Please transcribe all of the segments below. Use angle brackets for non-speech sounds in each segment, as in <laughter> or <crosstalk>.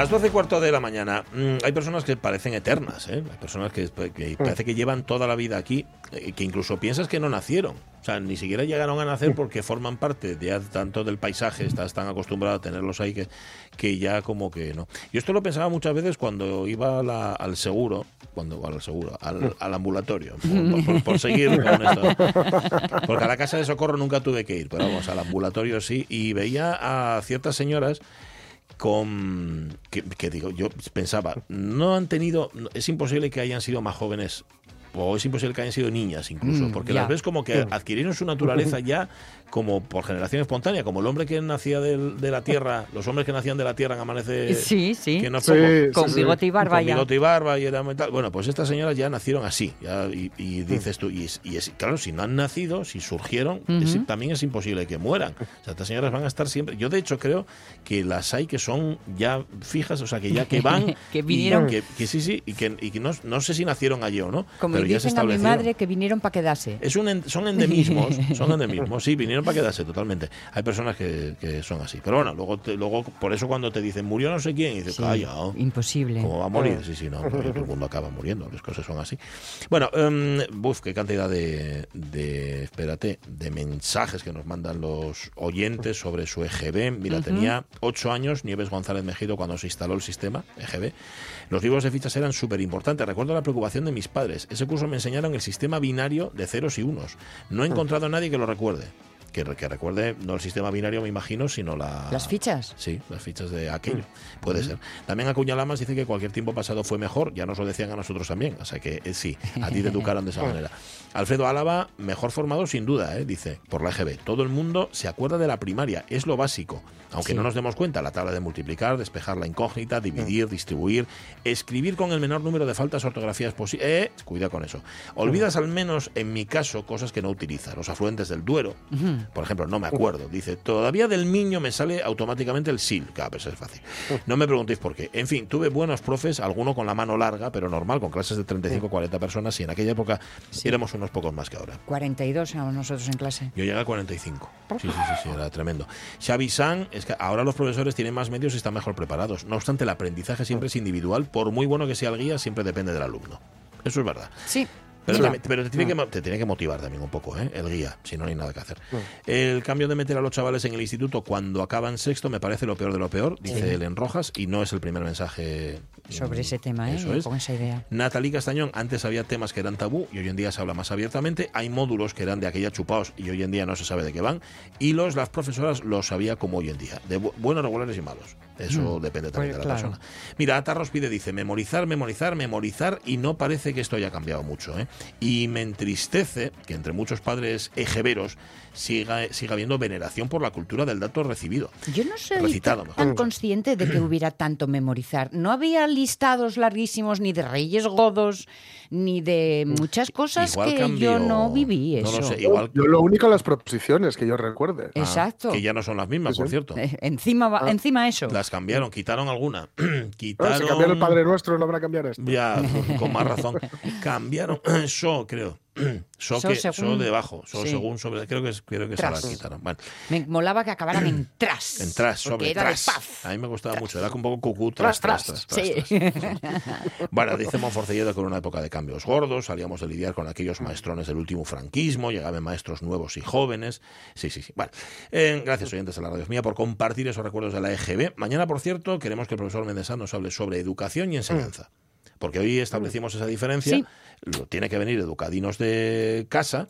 Las 12 y cuarto de la mañana. Mm, hay personas que parecen eternas, ¿eh? Hay personas que, que parece que llevan toda la vida aquí, eh, que incluso piensas que no nacieron. O sea, ni siquiera llegaron a nacer porque forman parte de tanto del paisaje, estás tan acostumbrado a tenerlos ahí que, que ya como que no. Yo esto lo pensaba muchas veces cuando iba al seguro, cuando al seguro, al, al ambulatorio, por, por, seguir con esto. Porque a la casa de socorro nunca tuve que ir, pero vamos, al ambulatorio sí, y veía a ciertas señoras con que, digo, yo pensaba, no han tenido, es imposible que hayan sido más jóvenes o es imposible que hayan sido niñas incluso, Mm, porque ya. las ves como que <laughs> adquirieron su naturaleza ya como por generación espontánea, como el hombre que nacía del- de la tierra, los hombres que nacían de la tierra en Amanece, Sí, sí. que no Sí, Con sí. bigote y barba con ya. bigote y barba y era metal. Bueno, pues estas señoras ya nacieron así. ya, y, y dices tú, y, es- y es- claro, si no han nacido, si surgieron, es- también es imposible que mueran. O sea, estas señoras van a estar siempre. Yo, de hecho, creo que las hay que son ya fijas, o sea, que ya que <laughs> van. Que y vinieron. Que, que sí, sí, y que, y que no, no sé si nacieron allí o no. Como pero ya se dicen a mi establecieron. madre que vinieron para quedarse. Es un en- son endemismos, <laughs> son endemismos, sí, vinieron para quedarse totalmente. Hay personas que, que son así. Pero bueno, luego, te- luego por eso cuando te dicen murió no sé quién, y dices, Sí, calla, oh". imposible. ¿Cómo va a morir? Sí, sí, no, todo el mundo acaba muriendo, las cosas son así. Bueno, em, buf, qué cantidad de, de, espérate, de mensajes que nos mandan los oyentes sobre su EGB. Mira, tenía ocho años Nieves González Mejido cuando se instaló el sistema EGB. Los libros de fichas eran súper importantes. Recuerdo la preocupación de mis padres. Ese curso me enseñaron el sistema binario de ceros y unos. No he encontrado a nadie que lo recuerde. Que, que recuerde no el sistema binario, me imagino, sino la... Las fichas. Sí, las fichas de aquello. Puede ser. También Acuña Lamas dice que cualquier tiempo pasado fue mejor, ya nos lo decían a nosotros también. O sea que eh, sí, a ti te <laughs> educaron de esa manera. Alfredo Álava, mejor formado sin duda, eh, dice, por la EGB. Todo el mundo se acuerda de la primaria, es lo básico. Aunque Sí. no nos demos cuenta, la tabla de multiplicar, despejar la incógnita, dividir, distribuir, escribir con el menor número de faltas ortografías posible. Eh, cuida con eso. Olvidas al menos, en mi caso, cosas que no utilizas. Los afluentes del Duero, por ejemplo, no me acuerdo. Dice, todavía del niño me sale automáticamente el SIL. Claro, pues es fácil. No me preguntéis por qué. En fin, tuve buenos profes, alguno con la mano larga, pero normal, con clases de 35 o 40 personas, y en aquella época éramos unos pocos más que ahora. 42 éramos nosotros en clase. Yo llegué a 45. Sí, sí, sí, sí, era tremendo. Xavi San, es que ahora los profesores tienen más medios y están mejor preparados. No obstante, el aprendizaje siempre es individual. Por muy bueno que sea el guía, siempre depende del alumno. Eso es verdad. Sí. Pero, también- pero te, tiene que, mo- te tiene que motivar también un poco, ¿eh? el guía, si no, no hay nada que hacer. El cambio de meter a los chavales en el instituto cuando acaban sexto me parece lo peor de lo peor, dice él en Rojas, y no es el primer mensaje sobre mm, ese tema, ¿eh? Eso es. Con esa idea. Natalie Castañón, antes había temas que eran tabú y hoy en día se habla más abiertamente. Hay módulos que eran de aquella chupaos y hoy en día no se sabe de qué van. Y los las profesoras los sabía como hoy en día, de bu- buenos, regulares y malos. Eso depende también pues de la claro. persona. Mira, Atarros pide, dice, memorizar, memorizar, memorizar y no parece que esto haya cambiado mucho. ¿eh? Y me entristece que entre muchos padres ejeveros siga, siga habiendo veneración por la cultura del dato recibido. Yo no soy Recitado, tan- mejor. tan consciente de que <clears throat> hubiera tanto memorizar. No había listados larguísimos ni de reyes godos, ni de muchas cosas Igual que cambió- yo no viví no eso. lo sé, igual Yo lo único las proposiciones que yo recuerde. ah, Exacto. que ya no son las mismas, Sí, por cierto. Eh, encima, va- Ah. encima eso. Las cambiaron, quitaron alguna. <clears throat> Bueno, quitaron. si cambiar el Padre Nuestro, no habrá cambiar esto. Ya, con más <laughs> razón. Cambiaron <clears throat> so, creo. <clears throat> So, So que, so debajo. So sí. según sobre. Creo que, creo que se la Tras. quitaron. Me molaba que acabaran en <clears throat> tras. en tras, sobre era tras. A mí me gustaba mucho. Era un poco cucú, tras, tras, tras. tras, Sí. tras. <laughs> Bueno, dice Monforcelledo que era una época de cambios gordos, salíamos de lidiar con aquellos maestrones del último franquismo, llegaban maestros nuevos y jóvenes. Sí, sí, sí. Bueno, eh, gracias oyentes de la radio mía por compartir esos recuerdos de la EGB. Mañana, por cierto, queremos que el profesor Mendesán nos hable sobre educación y enseñanza. Porque hoy establecimos esa diferencia. Sí. Lo tiene que venir educadinos de casa.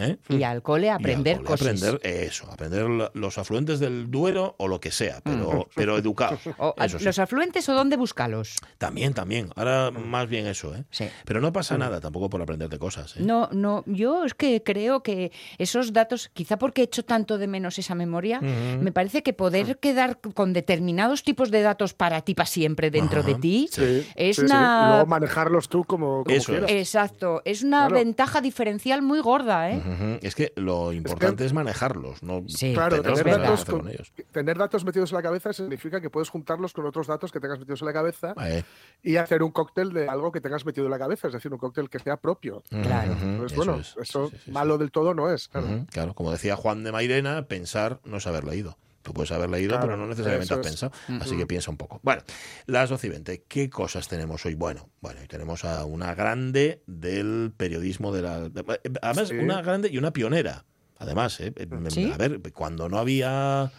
¿Eh? Y al cole al aprender cole cosas. Aprender eso, aprender lo- los afluentes del Duero o lo que sea, pero, <laughs> pero educados. Mm. O, a- Eso sí. ¿Los afluentes o dónde buscarlos? También, también. Ahora más bien eso, ¿eh? Sí. Pero no pasa nada tampoco por aprender de cosas. ¿eh? No, no, yo es que creo que esos datos, quizá porque he hecho tanto de menos esa memoria, me parece que poder quedar con determinados tipos de datos para ti para siempre dentro de ti Sí, es una luego manejarlos tú como, como Eso es. quieras. exacto, es una Claro. ventaja diferencial muy gorda, ¿eh? Es que lo importante es, manejarlos, no Sí, Claro, tener datos, con con- ellos. tener datos metidos en la cabeza significa que puedes juntarlos con otros datos que tengas metidos en la cabeza Eh, y hacer un cóctel de algo que tengas metido en la cabeza, es decir, un cóctel que sea propio. Claro. Pues eso bueno, es. eso Sí, sí, sí, malo del todo no es. claro. Claro, como decía Juan de Mairena, pensar no es haber leído. Tú puedes haber leído, Claro, pero no necesariamente has es. pensado. Así que piensa un poco. Bueno, las 12 y 20. ¿Qué cosas tenemos hoy? Bueno, bueno, y tenemos a una grande del periodismo de la. de- además, Sí. una grande y una pionera. Además, ¿eh? ¿Sí? a ver, cuando no había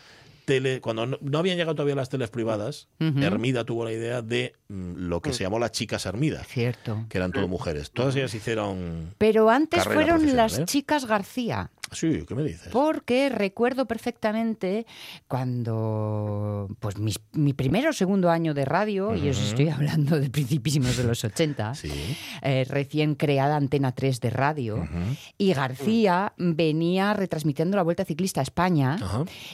tele, cuando no, no habían llegado todavía las teles privadas, Ujú. Hermida tuvo la idea de mm, lo que se llamó las chicas Hermida, Cierto. que eran todo mujeres. Todas ellas hicieron. Pero antes fueron las ¿eh? chicas García. Sí, ¿qué me dices? Porque recuerdo perfectamente cuando, pues mis- mi primero o segundo año de radio, y os estoy hablando de principísimos de los <laughs> 80, Sí. eh, recién creada Antena 3 de radio, y García venía retransmitiendo la Vuelta Ciclista a España,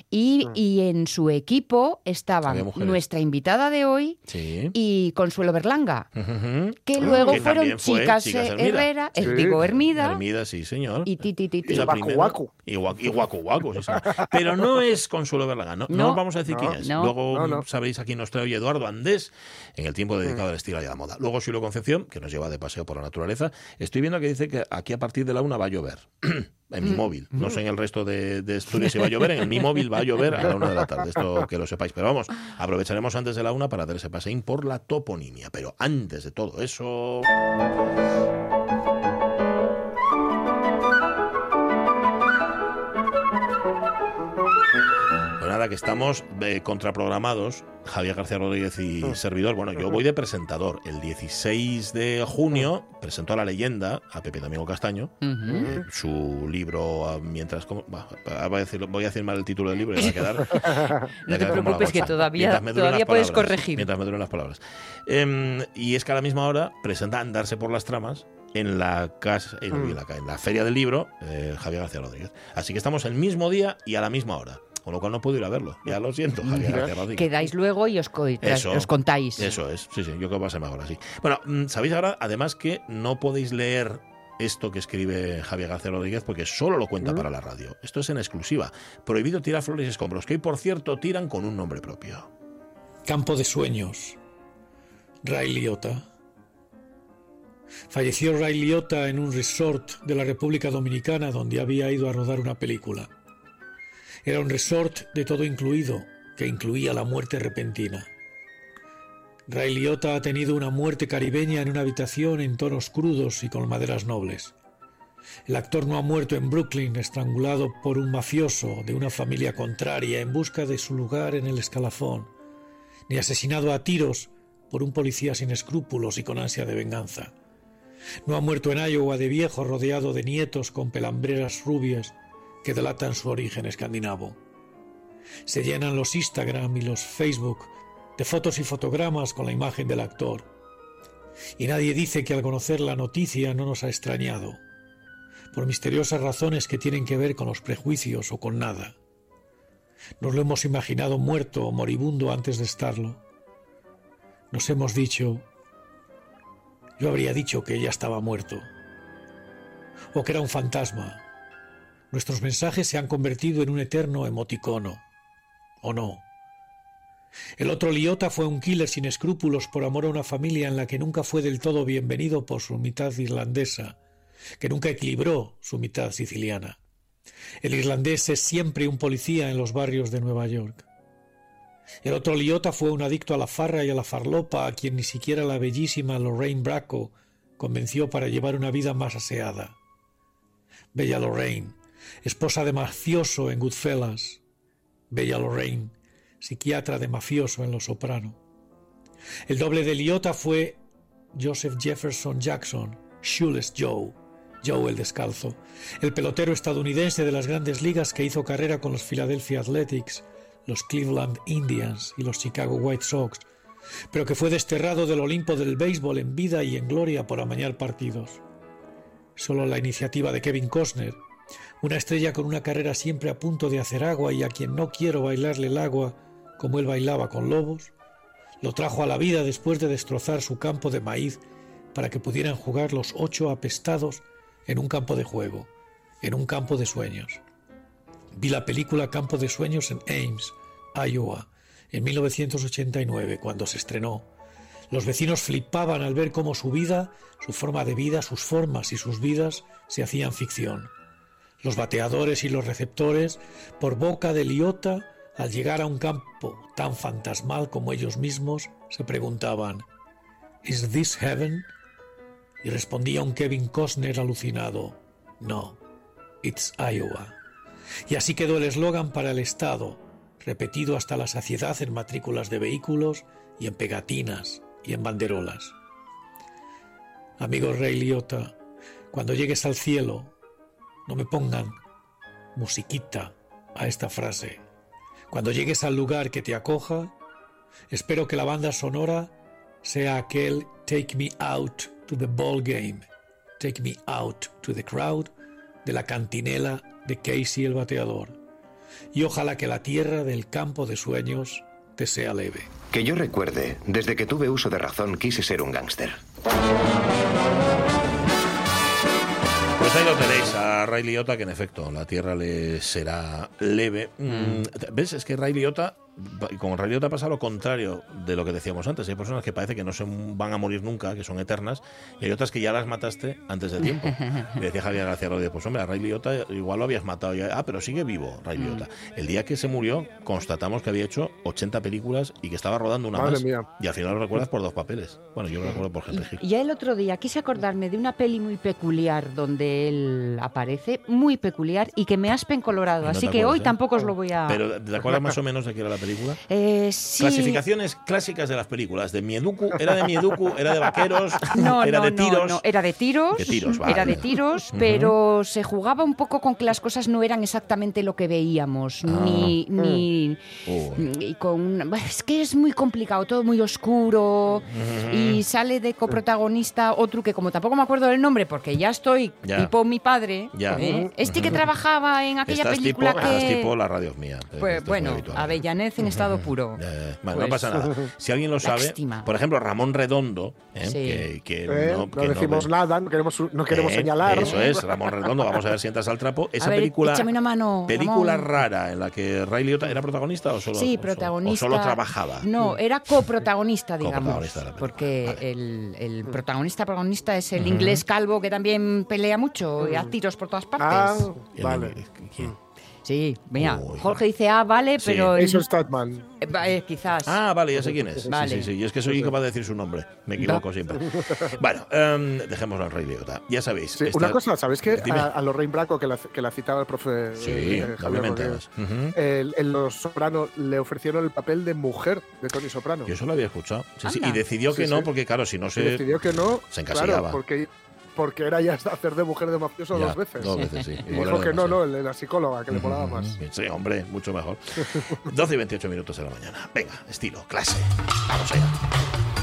y, y en su equipo estaban nuestra invitada de hoy Sí. y Consuelo Berlanga, que Ah, luego que fueron fue chicas, Chicas Hermida. Herrera, Sí. digo Hermida, Hermida, sí, señor. y ti, ti, ti, Y guacu. Y guacu, y guacu, guacu, sí, señor. Pero no es Consuelo Berlaga, no, no No. os vamos a decir No, quién es. no. Luego No, no. sabréis a quién nos trae hoy Eduardo Andés en el tiempo dedicado al estilo y a la moda. Luego Silo Concepción, que nos lleva de paseo por la naturaleza. Estoy viendo que dice que aquí a partir de la una va a llover. <clears throat> en mi móvil. No sé en el resto de, de estudios si va a llover. En mi móvil va a llover a la una de la tarde. Esto que lo sepáis. Pero vamos, aprovecharemos antes de la una para dar ese paseín por la toponimia. Pero antes de todo eso. Que estamos eh, contraprogramados, Javier García Rodríguez y servidor. Bueno, yo voy de presentador. El 16 de junio presentó a la leyenda, a Pepe Domingo Castaño, Ujú. eh, su libro ah, mientras... voy, a decir, voy a decir mal el título del libro y <laughs> va a quedar... No te preocupes, que todavía- Mientras me duren todavía las puedes palabras, corregir. Mientras me duren las palabras. Em, y es que a la misma hora presenta Andarse por las tramas en la casa en, Mm. en la, en la feria del libro eh, Javier García Rodríguez. Así que estamos el mismo día y a la misma hora. Con lo cual no puedo ir a verlo. Ya lo siento, Javier García Rodríguez. Quedáis luego y os, co- Eso. os contáis. Eso es, sí, sí, yo creo que va a ser mejor así. Bueno, mm, sabéis ahora, además que no podéis leer esto que escribe Javier García Rodríguez porque solo lo cuenta para la radio. Esto es en exclusiva. Prohibido tirar flores y escombros, que hoy, por cierto, tiran con un nombre propio. Campo de Sueños. Ray Liotta. Falleció Ray Liotta en un resort de la República Dominicana donde había ido a rodar una película. Era un resort de todo incluido, que incluía la muerte repentina. Ray Liotta ha tenido una muerte caribeña en una habitación en tonos crudos y con maderas nobles. El actor no ha muerto en Brooklyn estrangulado por un mafioso de una familia contraria en busca de su lugar en el escalafón ni asesinado a tiros por un policía sin escrúpulos y con ansia de venganza. No ha muerto en Iowa de viejo rodeado de nietos con pelambreras rubias que delatan su origen escandinavo. Se llenan los Instagram y los Facebook de fotos y fotogramas con la imagen del actor. Y nadie dice que al conocer la noticia no nos ha extrañado, por misteriosas razones que tienen que ver con los prejuicios o con nada. Nos lo hemos imaginado muerto o moribundo antes de estarlo. Nos hemos dicho, yo habría dicho que ya estaba muerto, o que era un fantasma. Nuestros mensajes se han convertido en un eterno emoticono, o no. El otro Liota fue un killer sin escrúpulos por amor a una familia en la que nunca fue del todo bienvenido por su mitad irlandesa, que nunca equilibró su mitad siciliana. El irlandés es siempre un policía en los barrios de Nueva York. El otro Liota fue un adicto a la farra y a la farlopa a quien ni siquiera la bellísima Lorraine Bracco convenció para llevar una vida más aseada. Bella Lorraine, esposa de mafioso en Goodfellas. Bella Lorraine, psiquiatra de mafioso en Los Soprano. El doble de Liota fue Joseph Jefferson Jackson, Shoeless Joe, Joe el Descalzo, el pelotero estadounidense de las grandes ligas que hizo carrera con los Philadelphia Athletics, los Cleveland Indians y los Chicago White Sox, pero que fue desterrado del Olimpo del béisbol en vida y en gloria por amañar partidos. Solo la iniciativa de Kevin Costner, una estrella con una carrera siempre a punto de hacer agua y a quien no quiero bailarle el agua como él bailaba con lobos, lo trajo a la vida después de destrozar su campo de maíz para que pudieran jugar los ocho apestados en un campo de juego, en un campo de sueños. Vi la película Campo de Sueños en Ames, Iowa, en 1989, cuando se estrenó. Los vecinos flipaban al ver cómo su vida, su forma de vida, sus formas y sus vidas se hacían ficción. Los bateadores y los receptores, por boca de Liota, al llegar a un campo tan fantasmal como ellos mismos, se preguntaban, ¿Is this heaven? Y respondía un Kevin Costner alucinado, No, it's Iowa. Y así quedó el eslogan para el Estado, repetido hasta la saciedad en matrículas de vehículos y en pegatinas y en banderolas. Amigo Rey Liotta, cuando llegues al cielo, no me pongan musiquita a esta frase. Cuando llegues al lugar que te acoja, espero que la banda sonora sea aquel Take Me Out to the Ball Game, Take Me Out to the Crowd de la cantinela de Casey el bateador. Y ojalá que la tierra del campo de sueños te sea leve. Que yo recuerde, desde que tuve uso de razón quise ser un gángster. Pues ahí lo tenéis a Ray Liotta, que en efecto la tierra le será leve. Mm, ¿Ves? Es que Ray Liotta, con Ray Liotta pasa lo contrario de lo que decíamos antes. Hay personas que parece que no se van a morir nunca, que son eternas, y hay otras que ya las mataste antes de tiempo. <laughs> Y decía Javier García Rodríguez, pues hombre, a Ray Liotta igual lo habías matado ya. Ah, pero sigue vivo Ray Liotta. El día que se murió, constatamos que había hecho 80 películas y que estaba rodando una Madre más. mía. Y al final lo recuerdas por dos papeles. Bueno, yo lo recuerdo por Henry Hill. Y ya el otro día quise acordarme de una peli muy peculiar donde él aparece, muy peculiar, y que me aspen colorado. No te Así que acuerdas, hoy ¿eh? tampoco os lo voy a. Pero ¿te acuerdas más o menos de qué era la película? Eh, sí. Clasificaciones clásicas de las películas. De Mieduku, era de Mieduku, era de vaqueros, <laughs> No, era no, de tiros. no, era de tiros. De tiros, Era de tiros, pero se jugaba un poco con que las cosas no eran exactamente lo que veíamos, Ah. ni, ni y con es que es muy complicado, todo muy oscuro y sale de coprotagonista otro que como tampoco me acuerdo del nombre porque ya estoy Ya. tipo mi padre, Ya. ¿eh? este que trabajaba en aquella Estás película tipo, que estás tipo la radio mía. pues Esto es muy bueno. Avellanez en estado puro. Ya. Bueno, Pues- no pasa nada. <laughs> Si alguien lo sabe, Lástima. por ejemplo, Ramón Redondo, ¿eh? Sí. que, que Eh, no, no, que decimos ve- nada, no queremos, no queremos Eh, señalar. Eso es, Ramón Redondo. Vamos a ver si entras al trapo. <laughs> Esa A ver, película. échame una mano, Película Ramón. rara en la que Ray Liotta era protagonista o solo, Sí, o solo- protagonista. o solo trabajaba. No, era coprotagonista, digamos. <laughs> Coprotagonista de la película, porque vale. el, el protagonista protagonista es el inglés calvo que también pelea mucho y a tiros por todas partes. Ah, vale. ¿quién? Sí, mira, Uy, Jorge dice, ah, vale, Sí. pero... el- Jason Statham. eh, va, eh, quizás. Ah, vale, ya sé quién es. Sí, Vale. Sí, sí, Y es que soy incapaz de decir su nombre. Me equivoco siempre. Bueno, em, dejémoslo en Rey Liotta. Ya sabéis. Sí, esta- Una cosa, ¿sabéis que Dime. a, a Lorraine Bracco, que la, que la citaba el profe Sí, eh, Javier. Rodríguez. Ujú. el- en Los Soprano le ofrecieron el papel de mujer de Tony Soprano. Yo eso lo había escuchado. Sí, sí, Anda. Y decidió que Sí, no, sí. porque claro, si no Y se. decidió que no, se encasillaba. claro, porque, porque era ya <laughs> hacer de mujer de mafioso Ya, dos veces. Dos veces, sí. Y dijo que no, no, la psicóloga, que le molaba más. Sí, hombre, mucho mejor. <laughs> 12 y 28 minutos de la mañana. Venga, estilo, clase. Vamos allá.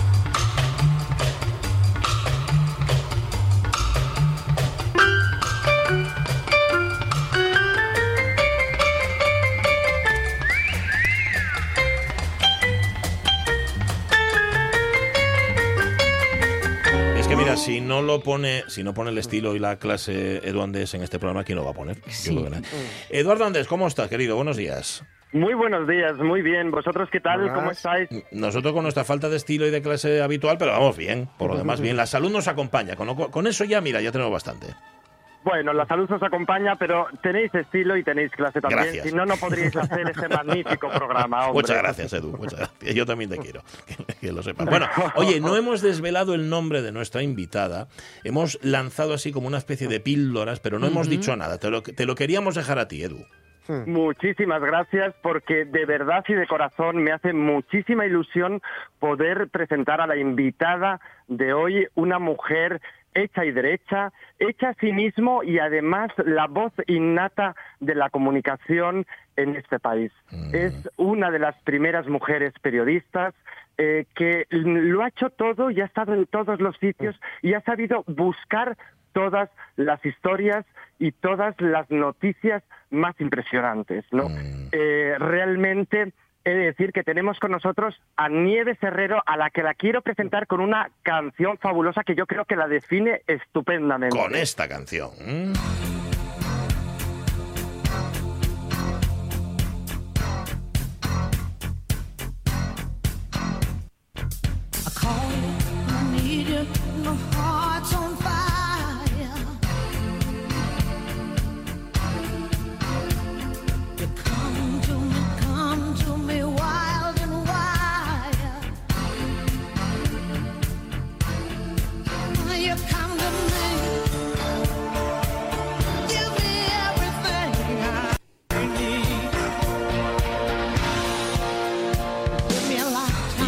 Lo pone, si no pone el estilo y la clase Edu Andés en este programa, ¿quién lo va a poner? Yo Sí. creo que nadie. Eduardo Andés, ¿cómo estás, querido? Buenos días. Muy buenos días, muy bien. ¿Vosotros qué tal? ¿Cómo estáis? Nosotros con nuestra falta de estilo y de clase habitual, pero vamos bien, por lo demás <laughs> bien. La salud nos acompaña, con, con eso ya, mira, ya tenemos bastante. Bueno, la salud os acompaña, pero tenéis estilo y tenéis clase también. Gracias. Si no, no podríais hacer este magnífico programa, hombre. Muchas gracias, Edu, muchas gracias. Yo también te quiero, que, que lo sepas. Bueno, <laughs> oye, no hemos desvelado el nombre de nuestra invitada. Hemos lanzado así como una especie de píldoras, pero no hemos dicho nada. Te lo, te lo queríamos dejar a ti, Edu. Muchísimas gracias porque de verdad y de corazón me hace muchísima ilusión poder presentar a la invitada de hoy, una mujer hecha y derecha, hecha a sí mismo y además la voz innata de la comunicación en este país. Es una de las primeras mujeres periodistas eh, que lo ha hecho todo y ha estado en todos los sitios y ha sabido buscar todas las historias y todas las noticias más impresionantes, ¿no? Eh, realmente he de decir que tenemos con nosotros a Nieves Herrero, a la que la quiero presentar con una canción fabulosa que yo creo que la define estupendamente. Con esta canción.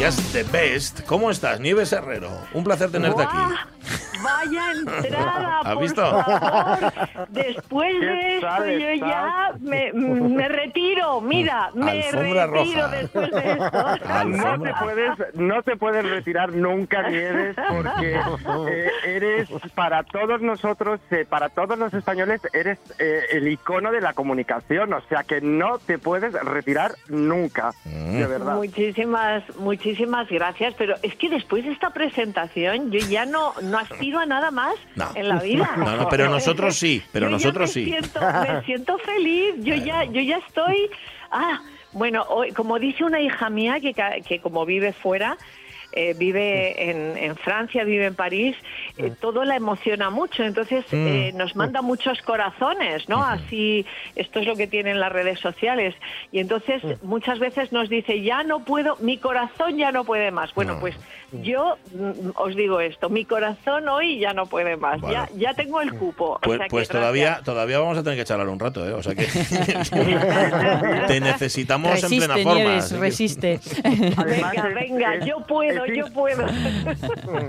Yes, The best. ¿Cómo estás, Nieves Herrero? Un placer tenerte aquí. Vaya entrada, <laughs> ¿Has por visto? favor. Después ¿Qué de esto yo ya me, me retiro. Mira, me Alfombra retiro roja. después de esto. <laughs> No te puedes, no te puedes retirar nunca, Nieves, porque eh, eres para todos nosotros, eh, para todos los españoles, eres eh, el icono de la comunicación. O sea que no te puedes retirar nunca, Mm. de verdad. Muchísimas, muchísimas gracias. Pero es que después de esta presentación yo ya no, no aspiro a nada más No. en la vida. No, no, pero nosotros sí, pero Yo ya nosotros me sí. Siento, me siento feliz. Yo ya, yo ya estoy. Ah, bueno, hoy, como dice una hija mía que, que como vive fuera. Eh, vive en, en Francia, vive en París, eh, todo la emociona mucho, entonces eh, nos manda muchos corazones, ¿no? Así, esto es lo que tienen las redes sociales. Y entonces muchas veces nos dice, ya no puedo, mi corazón ya no puede más. Bueno, No. pues yo mm, os digo esto, mi corazón hoy ya no puede más, Bueno. ya, ya tengo el cupo. O Pues, sea pues todavía, todavía vamos a tener que charlar un rato, ¿eh? O sea que <laughs> te necesitamos en plena forma. Nieves, resiste. Además, Venga, <laughs> venga, yo puedo, es yo puedo. <laughs>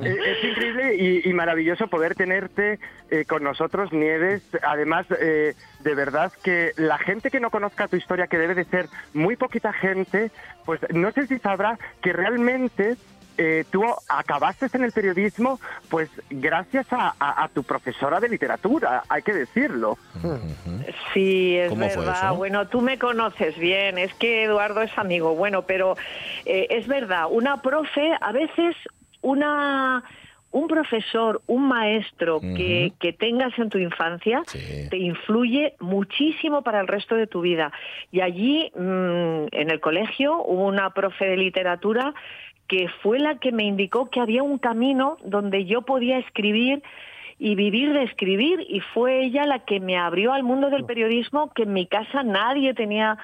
Es, es increíble y, y maravilloso poder tenerte eh, con nosotros, Nieves. Además, eh, de verdad que la gente que no conozca tu historia, que debe de ser muy poquita gente, pues no sé si sabrá que realmente eh, tú acabaste en el periodismo, pues gracias a, a- a tu profesora de literatura, hay que decirlo. Sí, es ¿Cómo fue verdad. eso? Bueno, tú me conoces bien, es que Eduardo es amigo. Bueno, pero eh, es verdad, una profe, a veces una un profesor, un maestro que, que tengas en tu infancia Sí. te influye muchísimo para el resto de tu vida. Y allí, mm, en el colegio, hubo una profe de literatura que fue la que me indicó que había un camino donde yo podía escribir y vivir de escribir y fue ella la que me abrió al mundo del periodismo que en mi casa nadie tenía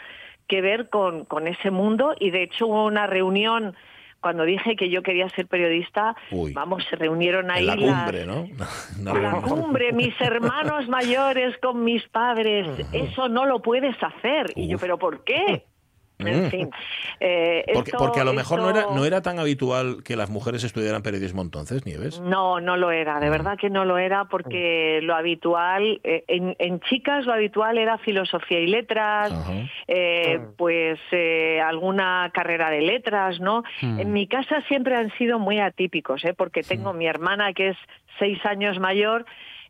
que ver con, con ese mundo y de hecho hubo una reunión cuando dije que yo quería ser periodista, Uy. vamos, se reunieron ahí En la las- cumbre, ¿no? <laughs> <laughs> Una la cumbre, mis hermanos mayores con mis padres, eso no lo puedes hacer. Y yo. ¿pero por qué? Mm. En fin. eh, Porque, esto- porque a lo mejor no era, no era tan habitual que las mujeres estudiaran periodismo entonces, Nieves. No, no lo era, de verdad que no lo era, porque lo habitual, eh, en, en chicas lo habitual era filosofía y letras, Ajá. eh, pues eh, alguna carrera de letras, ¿no? En mi casa siempre han sido muy atípicos, ¿eh? porque tengo mi hermana que es seis años mayor.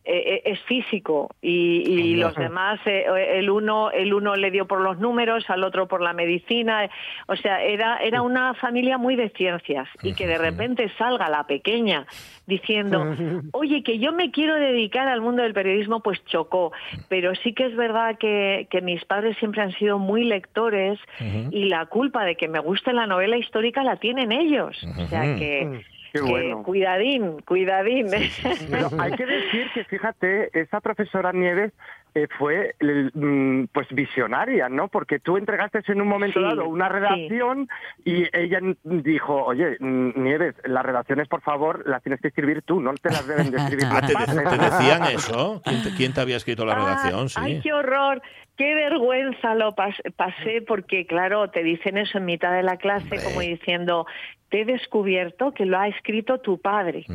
Eh, eh, es físico y, y los demás eh, el uno el uno le dio por los números al otro por la medicina eh, o sea era era una familia muy de ciencias y que de repente salga la pequeña diciendo <laughs> oye que yo me quiero dedicar al mundo del periodismo pues chocó. Pero sí que es verdad que, que mis padres siempre han sido muy lectores y la culpa de que me guste la novela histórica la tienen ellos. O sea que Qué que bueno. cuidadín, cuidadín. Pero <laughs> hay que decir que, fíjate, esa profesora Nieves eh, fue el, mm, pues visionaria, ¿no? Porque tú entregaste en un momento Sí, dado una sí. redacción y ella dijo, oye, mm, Nieves, las redacciones, por favor, las tienes que escribir tú, no te las deben de escribir <laughs> Ah, ¿te, de- padres". te decían <laughs> eso? ¿Quién te, quién te había escrito la Ah, redacción? Sí. Ay, qué horror. qué vergüenza lo pas- pasé porque, claro, te dicen eso en mitad de la clase como diciendo, te he descubierto que lo ha escrito tu padre.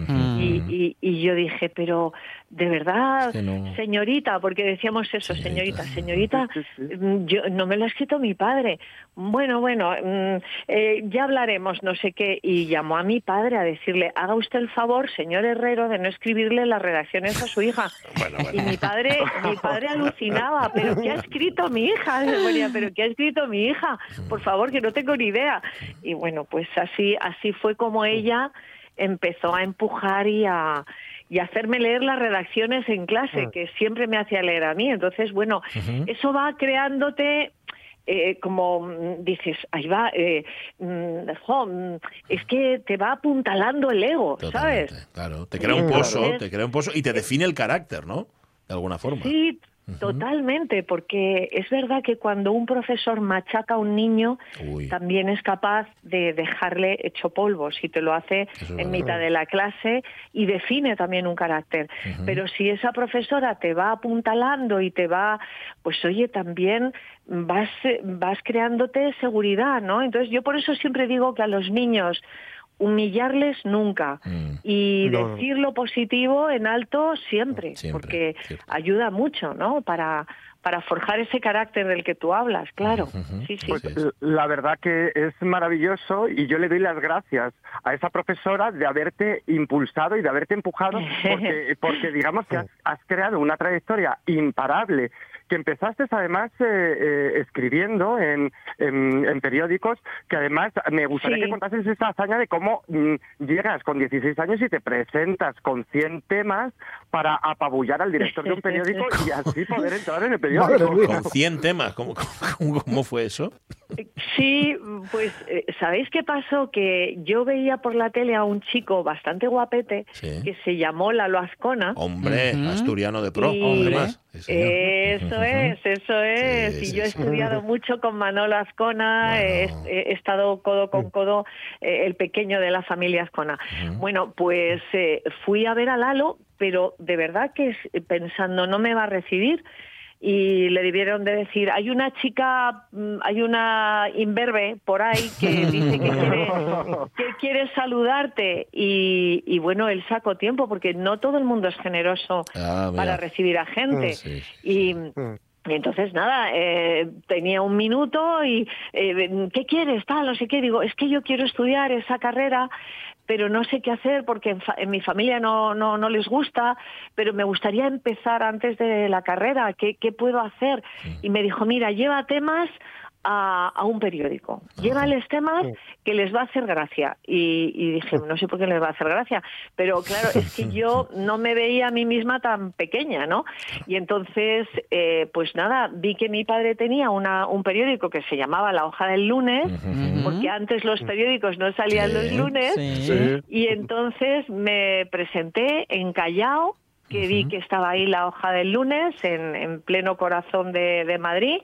y, y- y yo dije, pero de verdad, Es que no. señorita, porque decíamos eso, señorita, señorita, mm, yo, no me lo ha escrito mi padre. Bueno, bueno, mm, eh, ya hablaremos, no sé qué. Y llamó a mi padre a decirle, haga usted el favor, señor Herrero, de no escribirle las redacciones a su hija. <laughs> Y mi padre, mi padre alucinaba, pero ¿qué ha escrito mi hija? Se ponía, pero ¿qué ha escrito mi hija? Por favor, que no tengo ni idea. Y bueno, pues así, así fue como ella empezó a empujar y a y hacerme leer las redacciones en clase, que siempre me hacía leer a mí. Entonces, bueno, eso va creándote eh, como mm, dices, ahí va, eh, mm, jo, mm, es que te va apuntalando el ego, ¿sabes? Claro, te crea un pozo, te crea un pozo y te define el carácter, ¿no? De alguna forma. Sí, totalmente, porque es verdad que cuando un profesor machaca a un niño, Uy. también es capaz de dejarle hecho polvo, si te lo hace es en verdad. mitad de la clase y define también un carácter. Pero si esa profesora te va apuntalando y te va, pues oye, también vas, vas creándote seguridad, ¿no? Entonces yo por eso siempre digo que a los niños humillarles nunca Mm. y No. decir lo positivo en alto siempre, Siempre, porque siempre. ayuda mucho, ¿no? Para, para forjar ese carácter del que tú hablas, claro. Sí, sí. Pues la verdad que es maravilloso y yo le doy las gracias a esa profesora de haberte impulsado y de haberte empujado porque, <laughs> porque digamos que has, has creado una trayectoria imparable que empezaste además eh, eh, escribiendo en, en- en periódicos, que además me gustaría Sí. que contases esa hazaña de cómo mm, llegas con 16 años y te presentas con 100 temas para apabullar al director de un periódico y <laughs> así poder entrar en el periódico. Con 100 temas, ¿cómo, cómo, cómo fue eso? Sí, pues eh, ¿sabéis qué pasó? Que yo veía por la tele a un chico bastante guapete Sí. que se llamó Lalo Ascona. Hombre, asturiano de pro, Y-. Sí, señor. Eso es, eso es. Sí, y yo he estudiado mucho con Manolo Ascona, he, Bueno. he estado codo con codo, eh, el pequeño de la familia Ascona. Bueno, pues eh, fui a ver a Lalo, pero de verdad que pensando, no me va a recibir. Y le debieron de decir, hay una chica, mm, hay una imberbe por ahí que <laughs> dice que quiere, <laughs> que quiere saludarte. Y, y bueno, él sacó tiempo porque no todo el mundo es generoso Ah, para recibir a gente. Sí, sí, Y, y entonces nada, eh, tenía un minuto y eh, ¿qué quieres? Tal, no sé qué. Digo, es que yo quiero estudiar esa carrera, pero no sé qué hacer porque en, fa- en mi familia no, no, no les gusta, pero me gustaría empezar antes de la carrera. ¿Qué, qué puedo hacer? Y me dijo, mira, lleva temas a, a un periódico. Llévales temas que les va a hacer gracia. Y, y dije, no sé por qué les va a hacer gracia, pero claro, es que <laughs> yo no me veía a mí misma tan pequeña, ¿no? Y entonces, eh, pues nada, vi que mi padre tenía una, un periódico que se llamaba La Hoja del Lunes, porque antes los periódicos no salían Sí, los lunes, Sí. y entonces me presenté en Callao, que vi que estaba ahí la hoja del lunes, en, en pleno corazón de, de Madrid,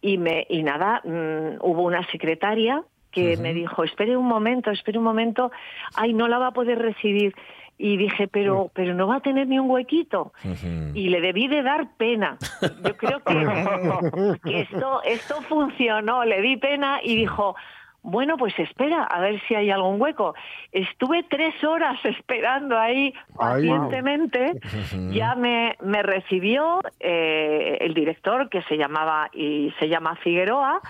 y, me, y nada, mm, hubo una secretaria que me dijo, espere un momento, espere un momento, ay, no la va a poder recibir. Y dije, pero, pero no va a tener ni un huequito. Y le debí de dar pena. Yo creo que, <laughs> que esto, esto funcionó, le di pena y dijo, bueno, pues espera, a ver si hay algún hueco. Estuve tres horas <laughs> esperando ahí pacientemente. Ya me, me recibió eh, el director que se llamaba y se llama Figueroa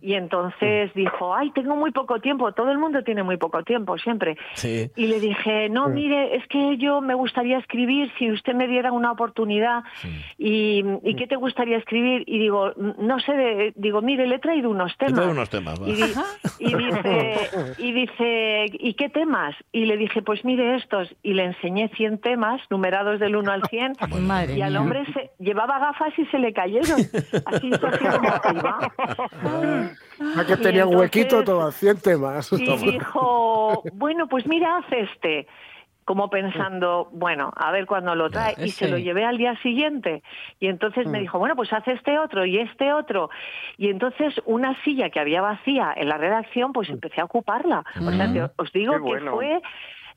y entonces dijo, ay, tengo muy poco tiempo. Todo el mundo tiene muy poco tiempo siempre. Sí. Y le dije, no, mire, es que yo me gustaría escribir si usted me diera una oportunidad. Y, ¿y qué te gustaría escribir? Y digo, no sé, de- digo, mire, le he traído unos Te temas. unos temas. Y, y dice, y dice, ¿y qué temas? Y le dije, pues mire estos. Y le enseñé 100 temas, numerados del 1 al 100. <laughs> Madre y al hombre se, llevaba gafas y se le cayeron. Así así como. <laughs> Ah, que Y tenía un huequito, todo, 100 temas. Y dijo, bueno, pues mira, haz este. Como pensando, bueno, a ver cuándo lo trae. Y se lo llevé al día siguiente. Y entonces Mm. me dijo, bueno, pues haz este otro y este otro. Y entonces una silla que había vacía en la redacción, pues empecé a ocuparla. O sea, que os digo que fue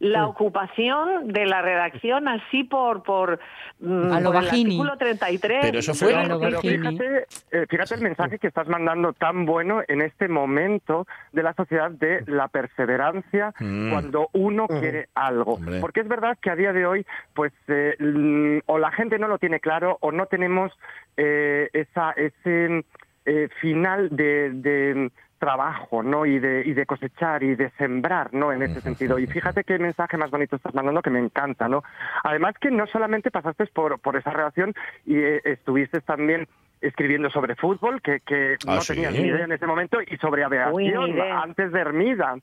la ocupación de la redacción así por por, mm, A lo por el artículo 33. Pero eso fue- Pero- fíjate, eh, fíjate el mensaje que estás mandando tan bueno en este momento de la sociedad de la perseverancia Mm. cuando uno quiere algo. Hombre. Porque es verdad que a día de hoy, pues, eh, mm, o la gente no lo tiene claro o no tenemos eh, esa, ese eh, final de, de trabajo, ¿no? Y de, y de cosechar y de sembrar, ¿no? En ese sentido. Y fíjate qué mensaje más bonito estás mandando que me encanta, ¿no? Además que no solamente pasaste por, por esa relación y eh, estuviste también escribiendo sobre fútbol, que, que Ah, no ¿sí? tenías ni idea en ese momento, y sobre aviación, antes de Hermida.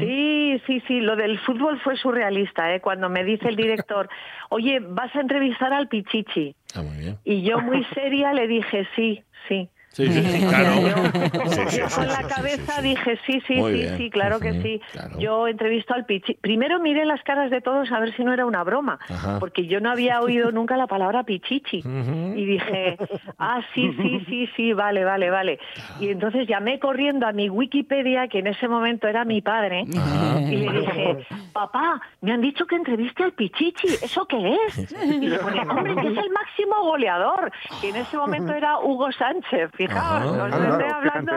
Sí, sí, sí, lo del fútbol fue surrealista, ¿eh? Cuando me dice el director, <laughs> oye, vas a entrevistar al Pichichi. Ah, muy bien. Y yo muy <laughs> seria le dije, sí, sí. Sí, sí, sí, <laughs> claro. Yo, con la cabeza dije, sí, sí, Muy sí, bien. sí, claro que sí. claro. Yo entrevisto al Pichichi. Primero miré las caras de todos a ver si no era una broma, Ajá. porque yo no había oído nunca la palabra Pichichi. Y dije, ah, sí, sí, sí, sí, vale, vale, vale. Y entonces llamé corriendo a mi Wikipedia, que en ese momento era mi padre, y le dije, papá, me han dicho que entreviste al Pichichi, ¿eso qué es? Y le pone, hombre, que es el máximo goleador, que en ese momento era Hugo Sánchez, fijaos, Ajá. os estoy Ah, hablando.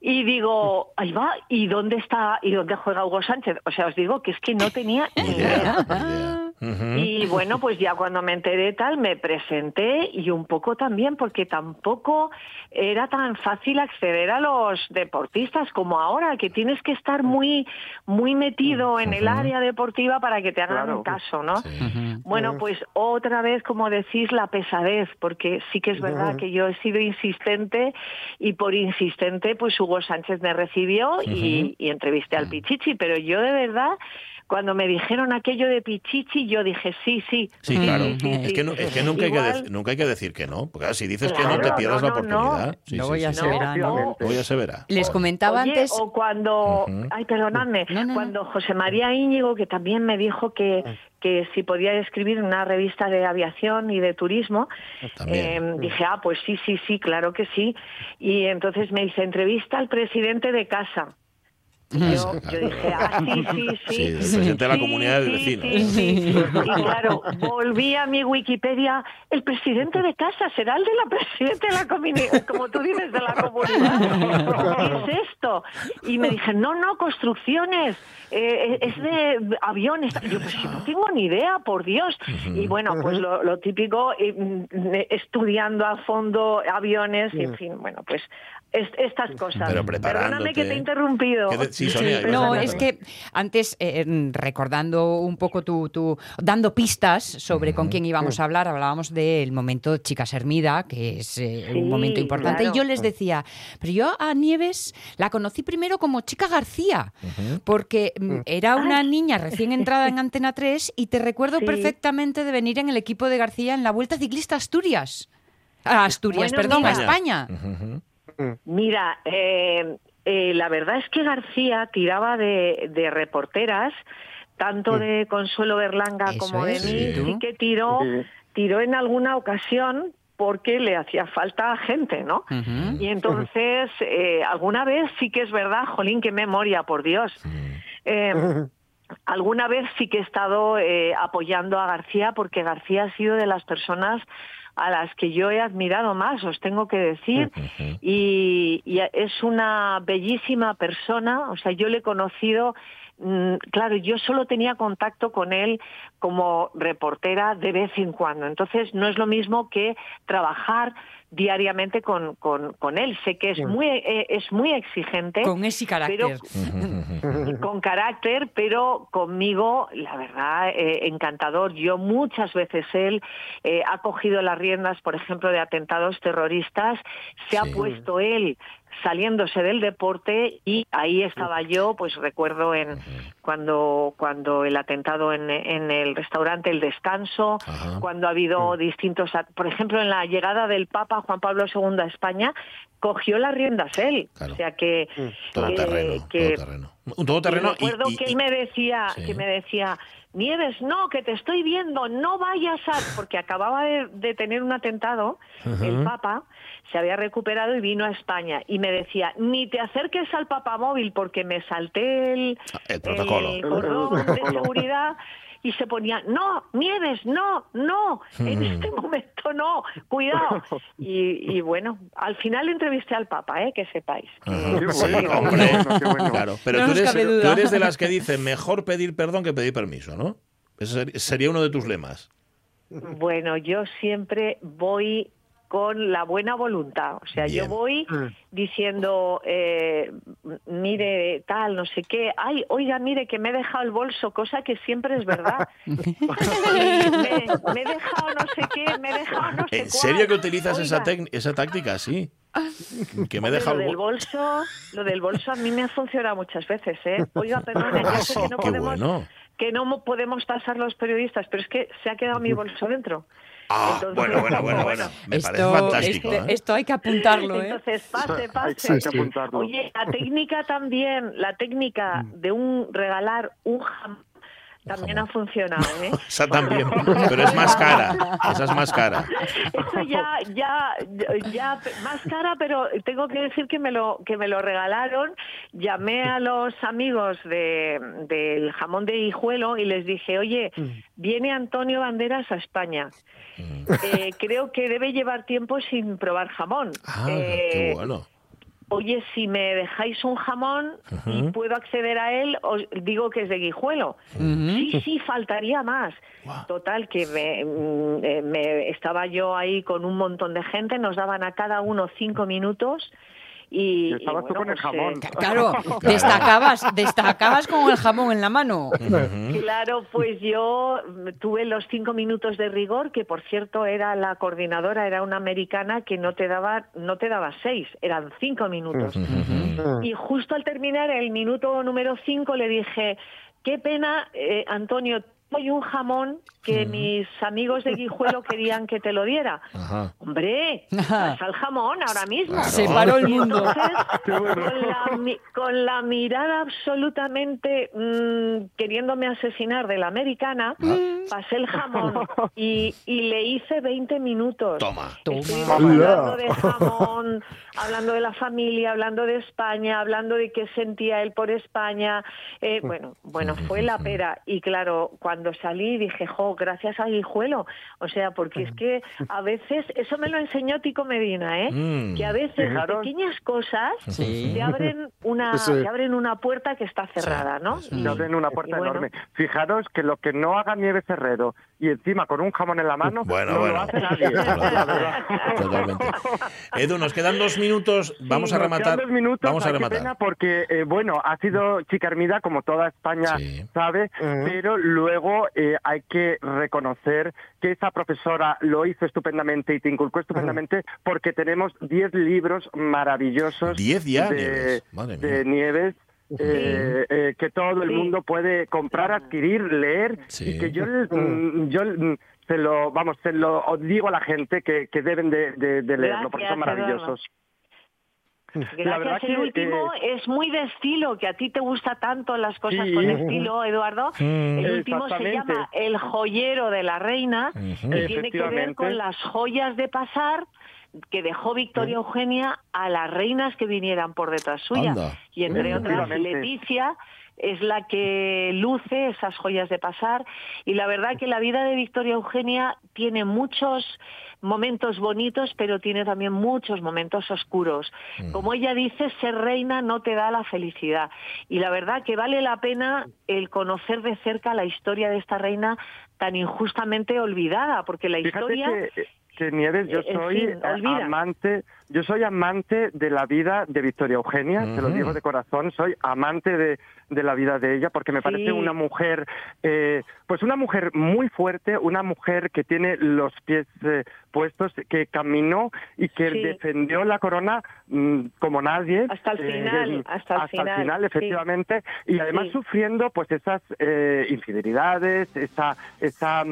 Y digo, ahí va, ¿y dónde está, y dónde juega Hugo Sánchez? O sea, os digo que es que no tenía ni idea. Y bueno, pues ya cuando me enteré tal, me presenté y un poco también, porque tampoco era tan fácil acceder a los deportistas como ahora, que tienes que estar muy, muy metido en el área deportiva para que te hagan Claro. caso, ¿no? Sí. Bueno, pues otra vez, como decís, la pesadez, porque sí que es verdad que yo he sido insistente y por insistente, pues Hugo Sánchez me recibió y, y entrevisté al Pichichi, pero yo de verdad, cuando me dijeron aquello de Pichichi, yo dije sí, sí. Sí, claro. sí, Es que, no- es que nunca, hay que Igual- dec- nunca hay que decir que no. Porque si dices que no, te pierdas no, la no. oportunidad. Sí, No voy a sí. aseverar, ¿no? Efectivamente. Voy a aseverar. Les comentaba Oye, antes. o cuando, ay, perdonadme, No, no, no. cuando José María Íñigo, que también me dijo que, que si podía escribir una revista de aviación y de turismo, eh, dije, ah, pues sí, sí, sí, claro que sí. Y entonces me dice, entrevista al presidente de casa. Y yo, yo dije, ah, sí, sí, sí. <laughs> Sí, el presidente de la Sí, comunidad de vecinos. sí, sí. <laughs> Y claro, volví a mi Wikipedia, el presidente de casa será el de la presidenta de la comunidad, como tú dices, de la comunidad. <laughs> ¿Qué es esto? Y me dije, no, no, construcciones, eh, es de aviones. Y yo, pues si no tengo ni idea, por Dios. Y bueno, pues lo, lo típico, eh, mm, estudiando a fondo aviones, y en fin, bueno, pues es- estas cosas. Pero Perdóname que te he preparándote. interrumpido. ¿Qué de- sí, Sonia, No, es que antes, eh, recordando un poco tu, tu- dando pistas sobre con quién íbamos a hablar, hablábamos del momento Chicas Hermida, que es eh, Sí, un momento importante. claro. Y yo les decía, pero yo a Nieves la conocí primero como Chica García, porque mm, era una niña recién entrada en Antena 3 y te recuerdo Sí. perfectamente de venir en el equipo de García en la Vuelta Ciclista Asturias. A Asturias, Bueno, perdón, a. España. Ujú. Mira, eh, eh, la verdad es que García tiraba de, de reporteras, tanto de Consuelo Berlanga Eso como de es, mí, sí. sí que tiró, tiró en alguna ocasión porque le hacía falta gente, ¿no? Y entonces, eh, alguna vez sí que es verdad, jolín, qué memoria, por Dios. Eh, <laughs> alguna vez sí que he estado eh, apoyando a García porque García ha sido de las personas a las que yo he admirado más, os tengo que decir, y, y es una bellísima persona, o sea, yo le he conocido, mm, claro, yo solo tenía contacto con él como reportera de vez en cuando, entonces no es lo mismo que trabajar diariamente con, con, con él. Sé que es muy eh, es muy exigente, Con ese carácter. pero <laughs> con carácter, pero conmigo, la verdad, eh, encantador. Yo muchas veces él eh, ha cogido las riendas, por ejemplo, de atentados terroristas, se ha puesto él saliéndose del deporte y ahí estaba yo, pues recuerdo en cuando cuando el atentado en, en el restaurante El Descanso, Ajá. cuando ha habido distintos, at- por ejemplo, en la llegada del Papa Juan Pablo II a España, cogió las riendas él, Claro. o sea que Todo que- terreno, que- todo terreno. Un todoterreno Y recuerdo y- que y- él me decía, Sí. que me decía, Nieves, no, que te estoy viendo, no vayas a... <laughs> Porque acababa de, de tener un atentado, el. Papa se había recuperado y vino a España. Y me decía, ni te acerques al papamóvil porque me salté el, El protocolo. el cordón de seguridad y se ponía, no, Nieves, no, no, en Mm. este momento no, cuidado. <laughs> Y, y bueno, al final entrevisté al Papa, ¿eh? que sepáis. Ajá. Qué Sí, bueno, hombre. <laughs> bueno, qué bueno. Claro, pero No tú, eres, tú eres de las que dicen mejor pedir perdón que pedir permiso, ¿no? Ese ser- sería uno de tus lemas. Bueno, yo siempre voy con la buena voluntad. O sea, Bien. yo voy diciendo, eh, mire, tal, no sé qué. Ay, oiga, mire, que me he dejado el bolso, cosa que siempre es verdad. <laughs> Me, me he dejado no sé qué, me he dejado no sé ¿En cuál. serio que utilizas esa, Oiga, tec- esa táctica? Sí. <laughs> Que me hombre, deja lo el del bol- bolso, lo del bolso a mí me ha funcionado muchas veces, ¿eh? <laughs> Oiga, perdone, yo sé que no Qué podemos, bueno. que no mo- podemos tasar los periodistas, pero es que se ha quedado mi bolso dentro. Ah, Entonces, bueno, bueno, bueno, bueno. Me parece Esto, fantástico. este- ¿eh? esto hay que apuntarlo, ¿eh? Entonces, pase, Hay pase. que apuntarlo. Oye, la técnica también, la técnica de un regalar un jamón también ha funcionado, ¿eh? <laughs> Esa también, <laughs> pero es más cara. Esa es más cara. Eso ya, ya, ya más cara, pero tengo que decir que me lo que me lo regalaron. Llamé a los amigos de, del jamón de Hijuelo y les dije, oye, viene Antonio Banderas a España. Eh, creo que debe llevar tiempo sin probar jamón. Ah, Eh, qué bueno. Oye, si me dejáis un jamón y puedo acceder a él, os digo que es de Guijuelo. Sí, sí, faltaría más. Total, que me, mm, eh, me- estaba yo ahí con un montón de gente, nos daban a cada uno cinco minutos y... Y estabas y tú con el pues, jamón. eh, <laughs> Claro, destacabas, destacabas con el jamón en la mano. Claro, pues yo tuve los cinco minutos de rigor, que por cierto era la coordinadora, era una americana que no te daba, no te daba seis, eran cinco minutos. Y justo al terminar el minuto número 5 le dije, qué pena, eh, Antonio, hay un jamón que mis amigos de Guijuelo <laughs> querían que te lo diera. Ajá. Hombre, pasa el jamón ahora mismo. Claro. Se paró el Y mundo. entonces, con, la, mi- con la mirada absolutamente mm, queriéndome asesinar de la americana, pasé el jamón <laughs> y, y le hice 20 minutos. Toma. Estuvimos Toma. hablando de jamón, <laughs> hablando de la familia, hablando de España, hablando de qué sentía él por España. Eh, bueno, bueno, fue la pera. Y claro, cuando salí dije, jo, gracias a Guijuelo. O sea, porque es que a veces, eso me lo enseñó Tico Medina, ¿eh? Mm. Que a veces pequeñas cosas Sí. te abren una, Sí. te abren una puerta que está cerrada, ¿no? Sí, Te abren una puerta bueno, enorme. Fijaros que lo que no haga Nieves Herrero y encima con un jamón en la mano, <laughs> Bueno, no bueno. lo hace nadie. Claro. <laughs> la verdad. Totalmente. Edu, nos quedan dos minutos. Vamos Sí, a rematar. quedan dos minutos, Vamos a rematar. pena porque, eh, bueno, ha sido chica Hermida, como toda España Sí. sabe, pero luego eh, hay que reconocer que esa profesora lo hizo estupendamente y te inculcó estupendamente porque tenemos 10 libros maravillosos 10 ya, de Nieves. Madre mía. de Nieves. eh, eh, que todo el Sí. mundo puede comprar, adquirir, leer Sí. y que yo, mm, yo mm, se lo vamos se lo digo a la gente que, que deben de, de- de leerlo porque son maravillosos. <laughs> Gracias. La verdad el que, último eh, es muy de estilo, que a ti te gusta tanto las cosas Sí. con estilo, Eduardo. Mm. El último se llama El joyero de la reina Ujú. y tiene que ver con las joyas de pasar que dejó Victoria Eugenia a las reinas que vinieran por detrás suya. Anda. Y entre otras. Leticia es la que luce esas joyas de pasar. Y la verdad que la vida de Victoria Eugenia tiene muchos momentos bonitos, pero tiene también muchos momentos oscuros. Como ella dice, ser reina no te da la felicidad. Y la verdad que vale la pena el conocer de cerca la historia de esta reina tan injustamente olvidada, porque la Fíjate historia... que, que Nieves, yo Eh, en soy fin, eh, amante, yo soy amante de la vida de Victoria Eugenia, te lo digo de corazón, soy amante de, de la vida de ella porque me Sí. parece una mujer, eh, pues una mujer muy fuerte, una mujer que tiene los pies eh, puestos, que caminó y que Sí. defendió la corona mm, como nadie. Hasta el eh, final, hasta el final, sí. efectivamente, y además Sí. sufriendo pues esas eh, infidelidades, esa, esa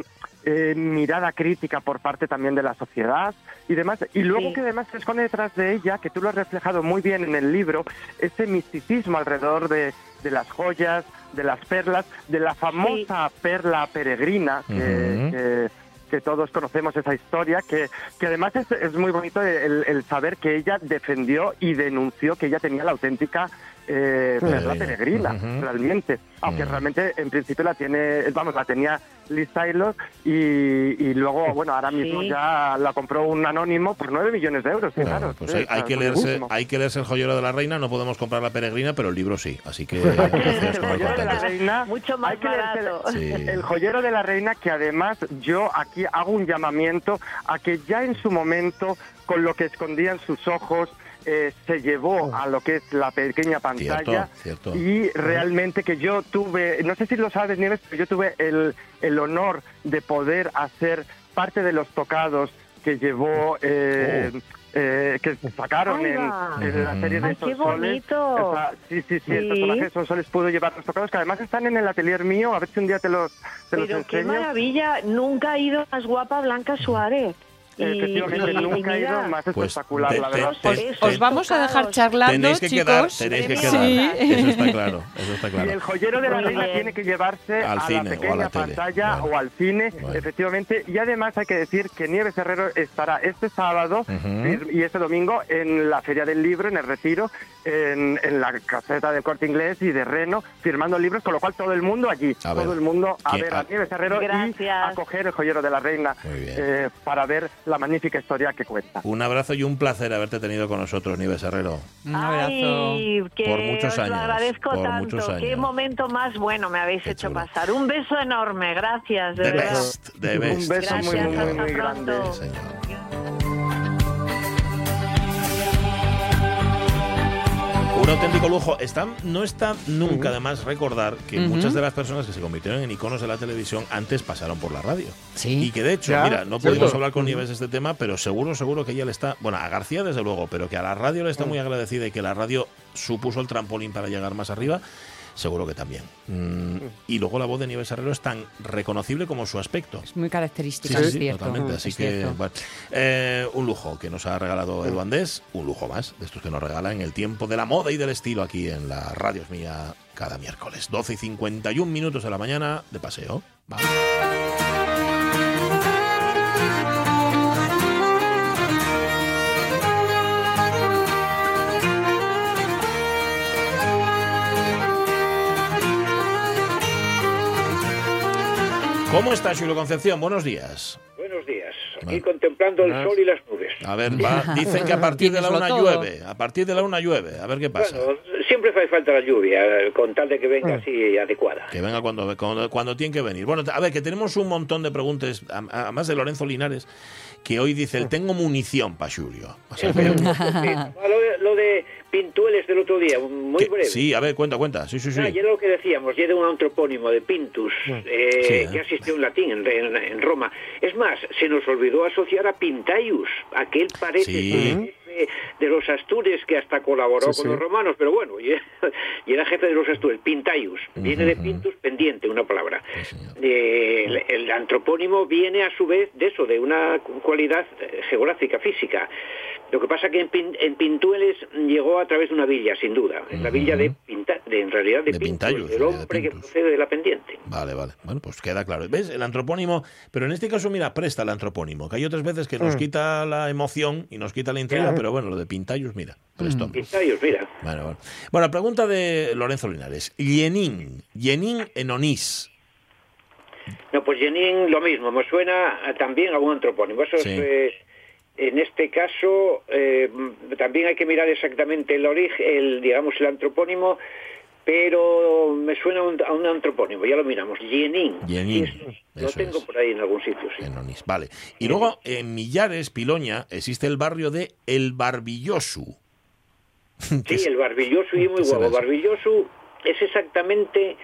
eh, mirada crítica por parte también de la sociedad y demás. Y luego Sí. que además se esconde detrás de ella, que tú lo has reflejado muy bien en el libro, ese misticismo alrededor de, de las joyas, de las perlas, de la famosa perla peregrina que- que todos conocemos esa historia, que, que además es, es muy bonito el, el saber que ella defendió y denunció que ella tenía la auténtica eh, perla Peregrina. peregrina, Ujú. realmente. Aunque Mm. realmente en principio la tiene, vamos, la tenía Liz Taylor y, y luego, bueno, ahora mismo Sí. ya la compró un anónimo por 9 millones de euros. Claro, pues sí, hay, hay está que leerse, buenísimo. hay que leerse el joyero de la reina, no podemos comprar la peregrina, pero el libro sí, así que <laughs> Hay que leerse gracias, el joyero de la reina. Mucho más hay que leerse barato. Sí. El joyero de la reina, que además yo aquí hago un llamamiento a que ya en su momento, con lo que escondían sus ojos, eh, se llevó a lo que es la pequeña pantalla cierto. y realmente que yo tuve, no sé si lo sabes Nieves, pero yo tuve el, el honor de poder hacer parte de los tocados que llevó eh, Oh. eh, que sacaron en, la serie de Ay, qué sea, sí, sí, sí, el Sí. personaje de Sonsoles pudo llevar los tocados, que además están en el atelier mío, a ver si un día te los, te los Pero qué enseño. maravilla, nunca ha ido más guapa Blanca Suárez. Y- Efectivamente, y- nunca ha ido más Pues espectacular, te- la verdad. te- te- Os vamos a dejar charlando, Tenéis que chicos. quedar, tenéis que premio. quedar. Sí. Eso está claro, eso está Y el joyero de la reina bien. tiene que llevarse Al a cine o a la pequeña pantalla Bueno. o al cine, Bueno. efectivamente. Y además hay que decir que Nieves Herrero estará este sábado fir- y este domingo en la Feria del Libro, en el Retiro, en, en la caseta de Corte Inglés y de Reno, firmando libros, con lo cual todo el mundo allí, A ver. todo el mundo a ¿Quién- ver a- a Nieves Herrero y a coger el joyero de la reina eh, para ver la magnífica historia que cuenta. Un abrazo y un placer haberte tenido con nosotros, Nieves Herrero. Un abrazo. Ay, que Por muchos os años, lo agradezco por tanto. muchos Qué años. momento más bueno me habéis Qué hecho chulo. pasar. Un beso enorme, gracias, de The verdad. best, the best. Un beso muy, muy, muy, grande. señor. Un auténtico lujo. Está, no está nunca de más recordar que muchas de las personas que se convirtieron en iconos de la televisión antes pasaron por la radio. Sí. Y que de hecho, Ya, mira, no cierto. pudimos hablar con Nieves de este tema, pero seguro, seguro que ella le está, bueno, a García desde luego, pero que a la radio le está muy agradecida y que la radio supuso el trampolín para llegar más arriba. Seguro que también. Mm, y luego la voz de Nieves Herrero es tan reconocible como su aspecto. Es muy característica, Sí, es sí, cierto. totalmente. Así es que, cierto. bueno, eh, un lujo que nos ha regalado Edu Andés, un lujo más de estos que nos regalan el tiempo de la moda y del estilo aquí en la Radio Mía cada miércoles. 12 y 51 minutos de la mañana de paseo. Vamos. ¿Cómo está Julio Concepción? Buenos días. Buenos días. Aquí Bueno. contemplando el sol y las nubes. A ver, va- <laughs> dicen que a partir de la una llueve. A partir de la una llueve. A ver qué pasa. Bueno, siempre hace falta la lluvia, eh, con tal de que venga Mm. así adecuada. Que venga cuando, cuando, cuando tiene que venir. Bueno, a ver, que tenemos un montón de preguntas, además de Lorenzo Linares, que hoy dice, el tengo munición para Julio. O sea, que- Sí. <laughs> Ah, lo, de, lo de Pintueles del otro día, muy breve. sí, a ver, cuenta, cuenta. Sí, sí, sí. Ah, y era lo que decíamos, y era un antropónimo de Pintus, eh, Sí, ¿eh? que asistió en latín en, en- en Roma. Es más, se nos olvidó asociar a Pintaius, aquel parece Sí. jefe de los Astures que hasta colaboró Sí, con sí. los romanos, pero bueno, y, <laughs> y era jefe de los Astures, Pintaius. Viene de. Pintus, pendiente, una palabra. Eh, el, el antropónimo viene a su vez de eso, de una cualidad eh, geográfica, física. Lo que pasa que en, Pin- en Pintueles llegó a través de una villa, sin duda. En la villa de, Pinta, de en realidad de, De Pintayus, el de hombre que Pintus. procede de la pendiente. Vale, vale. Bueno, pues queda claro. ¿Ves? El antropónimo, pero en este caso, mira, presta el antropónimo, que hay otras veces que nos Mm. quita la emoción y nos quita la intriga, pero bueno, lo de Pintayus, mira, prestó. Pintayus, mira. Bueno, bueno. Bueno, pregunta de Lorenzo Linares. Yenin, Yenin en Onís. No, pues Jenin lo mismo, me suena también a un antropónimo. Eso es, Sí. En este caso, eh, también hay que mirar exactamente el origen, el, digamos, el antropónimo, pero me suena a un, a un antropónimo, ya lo miramos. Yenin. Yenin, sí, lo eso tengo es. por ahí en algún sitio, sí. En vale. Y luego, en Millares, Piloña, existe el barrio de El Barbillosu. <laughs> Sí, es- el Barbillosu y muy ¿qué será guapo. eso? Barbillosu es exactamente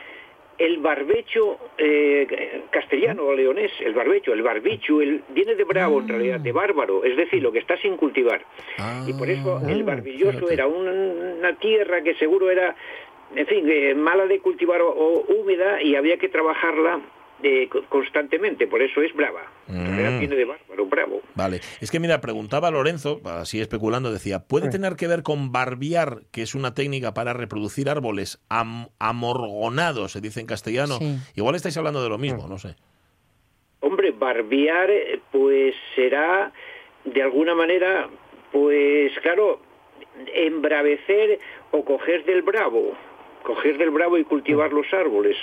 el barbecho eh, castellano o leonés, el barbecho, el barbichu, el, viene de bravo en realidad, de bárbaro, es decir, lo que está sin cultivar. y por eso el barbilloso era un- una tierra que seguro era, en fin, eh, mala de cultivar o, o húmeda y había que trabajarla co- constantemente, por eso es brava. Mm. viene de bárbaro, bravo. Vale, es que mira, preguntaba Lorenzo, así especulando, decía, ¿puede tener que ver con barbiar, que es una técnica para reproducir árboles am- amorgonados, se dice en castellano? Sí. Igual estáis hablando de lo mismo, no sé. Hombre, barbear, eh, pues será de alguna manera, pues claro, embravecer o coger del bravo, coger del bravo y cultivar los árboles.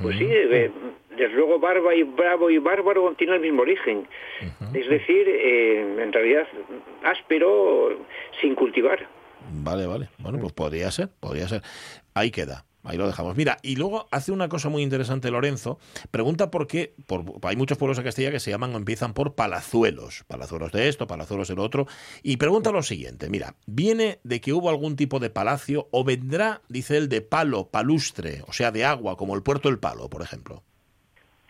Pues sí, eh, desde luego barba y bravo y bárbaro tienen el mismo origen. Es decir, eh, en realidad áspero sin cultivar. Vale, vale. Bueno, pues podría ser, podría ser. Ahí queda. Ahí lo dejamos. Mira, y luego hace una cosa muy interesante Lorenzo. Pregunta por qué, por, hay muchos pueblos en Castilla que se llaman o empiezan por palazuelos. Palazuelos de esto, palazuelos del otro. Y pregunta lo siguiente, mira, ¿viene de que hubo algún tipo de palacio o vendrá, dice él, de palo, palustre, o sea, de agua, como el puerto del Palo, por ejemplo?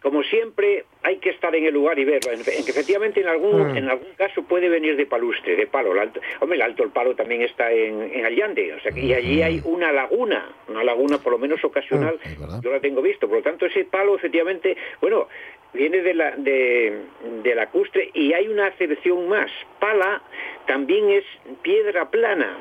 Como siempre, hay que estar en el lugar y verlo. En, en que efectivamente en algún, en algún caso puede venir de palustre, de palo. El alto, hombre, el Alto el Palo también está en, en Allande. O sea, que, y allí hay una laguna, una laguna por lo menos ocasional. Yo la tengo visto. Por lo tanto, ese palo efectivamente, bueno, viene de la, de, de lacustre y hay una acepción más. Pala también es piedra plana.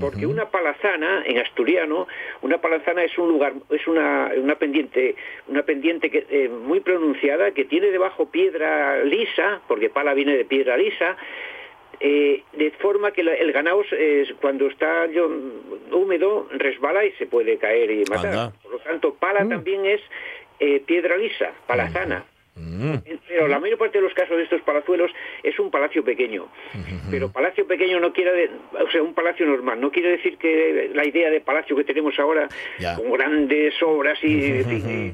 Porque una palazana, en asturiano, una palazana es un lugar, es una, una pendiente, una pendiente que, eh, muy pronunciada que tiene debajo piedra lisa, porque pala viene de piedra lisa, eh, de forma que la- el ganado eh, cuando está yo, húmedo resbala y se puede caer y matar. Anda. Por lo tanto, pala también es eh, piedra lisa, palazana. Pero la mayor parte de los casos de estos palazuelos es un palacio pequeño. Pero palacio pequeño no quiere, de- o sea, un palacio normal, no quiere decir que la idea de palacio que tenemos ahora, Ya. con grandes obras y,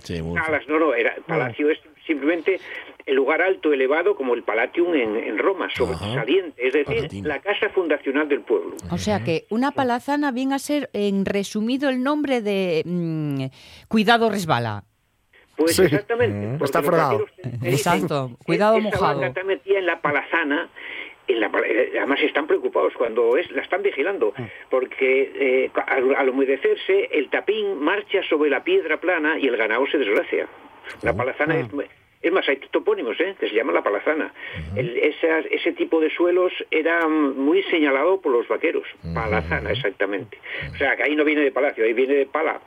Sí, salas, no, no, era, palacio es simplemente el lugar alto, elevado, como el Palatium en, en Roma, sobresaliente, es decir, la casa fundacional del pueblo. O sea que una palazana viene a ser, en resumido, el nombre de mm, Cuidado resbala. Pues Sí. exactamente. porque Está fregado. Exacto, cuidado esa mojado. banda está metida en la palazana. En la, pala- eh, además están preocupados cuando es, la están vigilando, porque eh, al, al humedecerse el tapín marcha sobre la piedra plana y el ganado se desgracia. La palazana es, es más, hay topónimos ¿eh? que se llaman la palazana. El- ese tipo de suelos era mm, muy señalado por los vaqueros. Palazana, exactamente. O sea, que ahí no viene de palacio, ahí viene de pala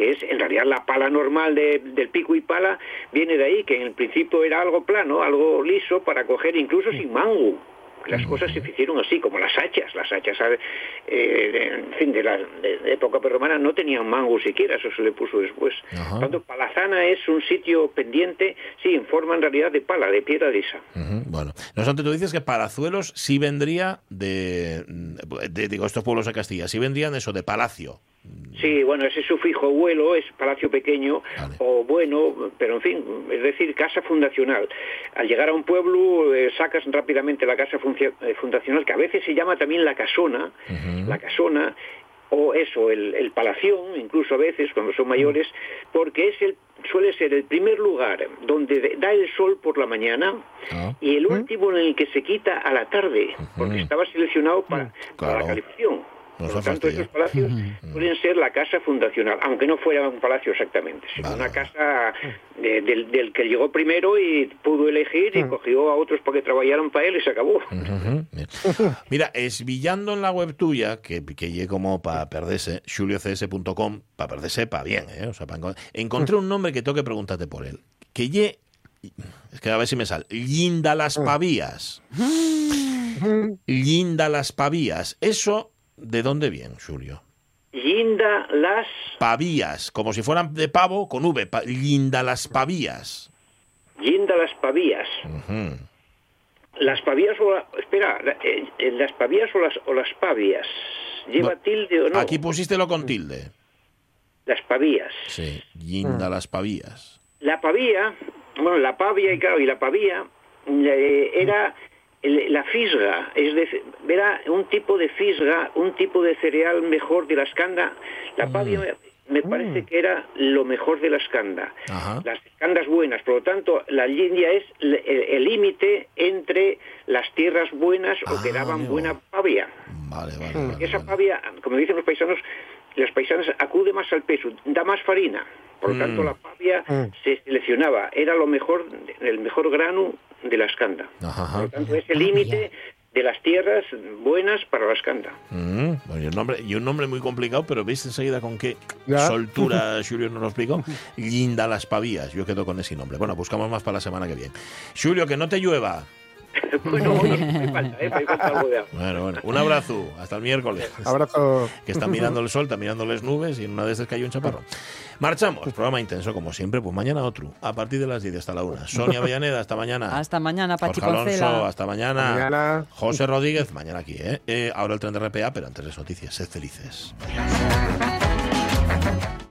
que es en realidad la pala normal de- del pico y pala, viene de ahí, que en el principio era algo plano, algo liso para coger incluso sin mango. Las cosas se hicieron así, como las hachas. Las hachas, eh, en fin, de la de- de época prerromana no tenían mango siquiera, eso se le puso después. Ajá. Tanto Palazana es un sitio pendiente, sí, en forma en realidad de pala, de piedra lisa. Bueno, no obstante, tú dices que Palazuelos sí vendría de, de- digo, estos pueblos de Castilla, sí vendrían eso, de palacio. Sí, bueno, ese sufijo vuelo es palacio pequeño o bueno, pero en fin, es decir, casa fundacional. Al llegar a un pueblo eh, sacas rápidamente la casa eh, fundacional, que a veces se llama también la casona, la casona, o eso, el, el palación, incluso a veces cuando son mayores, porque es el suele ser el primer lugar donde de- da el sol por la mañana y el último en el que se quita a la tarde, porque estaba seleccionado para, para la Claro. Por lo tanto, estos palacios pueden ser la casa fundacional, aunque no fuera un palacio exactamente, sino una casa de- del, del que llegó primero y pudo elegir y cogió a otros para que trabajaran para él y se acabó. Ujú, bien. Mira, esvillando en la web tuya, que, que llegue como para perderse, juliocs.com, para perderse, para bien, ¿eh? O sea, pa encon- encontré un nombre que tengo que preguntarte por él. Que ye... Es que a ver si me sale. Linda las pavías. Linda las pavías. Eso, ¿de dónde viene, Julio? Linda las Pavías, como si fueran de pavo con V. pa- linda las pavías. Linda las pavías. Las pavías o la- espera, eh, eh, las pavías o las o las pavias. ¿Lleva No, tilde o no? Aquí pusiste lo con tilde. Las pavías. Sí, linda las pavías. La pavía, bueno, la pavia y claro, y la pavía eh, era la fisga, es decir, era un tipo de fisga, un tipo de cereal mejor de la escanda. La pavia me parece que era lo mejor de la escanda. Ajá. Las escandas buenas, por lo tanto, la línea es el límite entre las tierras buenas o que daban buena pavia. Vale, vale. Porque esa pavia, como dicen los paisanos, las paisanas acude más al peso, da más farina. Por lo Mm. tanto, la pavia se seleccionaba, era lo mejor, el mejor grano de la escanda. Ajá. Por lo tanto, ese límite de las tierras buenas para la escanda. Mm, y, un nombre, y un nombre muy complicado, pero veis enseguida con qué Ya. soltura <laughs> Julio nos lo explicó. Linda las pavías. Yo quedo con ese nombre. Bueno, buscamos más para la semana que viene. Julio, que no te llueva. Bueno, oye, me falta, ¿eh? Me falta algo de agua. Bueno, bueno. Un abrazo. Hasta el miércoles. Abrazo. Que está mirando el sol, está mirando las nubes y en una de esas cayó un chaparrón. Marchamos. Programa intenso, como siempre. Pues mañana otro. A partir de las 10 hasta la 1. Sonia <laughs> Avellaneda, hasta mañana. Hasta mañana, Pachi Jorge Alonso, hasta mañana. Mañana. José Rodríguez, mañana aquí, ¿eh? Eh, Ahora el tren de RPA, pero antes las noticias. Sed felices.